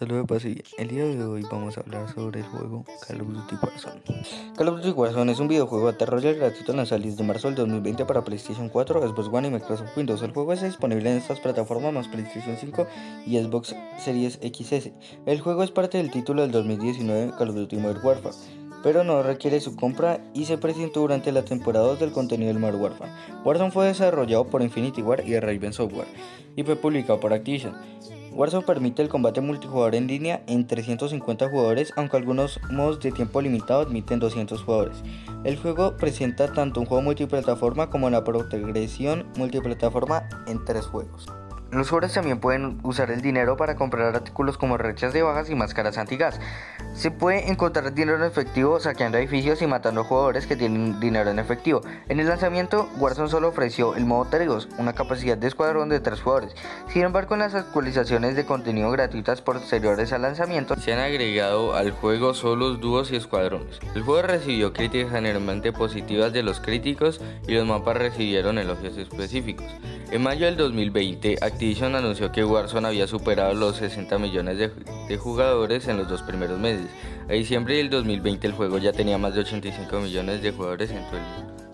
Saludos Pasi, el día de hoy vamos a hablar sobre el juego Call of Duty Warzone. Call of Duty Warzone es un videojuego de Royale gratuito en desde marzo del 2020 para PlayStation 4, Xbox One y Microsoft Windows. El juego es disponible en estas plataformas más PlayStation 5 y Xbox Series XS. El juego es parte del título del 2019 Call of Duty Modern Warfare pero no requiere su compra y se presentó durante la temporada 2 del contenido del Modern Warfare. Warzone fue desarrollado por Infinity War y Raven Software y fue publicado por Activision. Warzone permite el combate multijugador en línea en 350 jugadores, aunque algunos modos de tiempo limitado admiten 200 jugadores. El juego presenta tanto un juego multiplataforma como la progresión multiplataforma en tres juegos. Los jugadores también pueden usar el dinero para comprar artículos como rechas de bajas y máscaras antigas. Se puede encontrar dinero en efectivo saqueando edificios y matando jugadores que tienen dinero en efectivo. En el lanzamiento, Warzone solo ofreció el modo Trigos, una capacidad de escuadrón de 3 jugadores. Sin embargo, en las actualizaciones de contenido gratuitas posteriores al lanzamiento, se han agregado al juego solos, dúos y escuadrones. El juego recibió críticas generalmente positivas de los críticos y los mapas recibieron elogios específicos. En mayo del 2020, Activision anunció que Warzone había superado los 60 millones de, jugadores en los dos primeros A diciembre del 2020 el juego ya tenía más de 85 millones de jugadores en todo el mundo.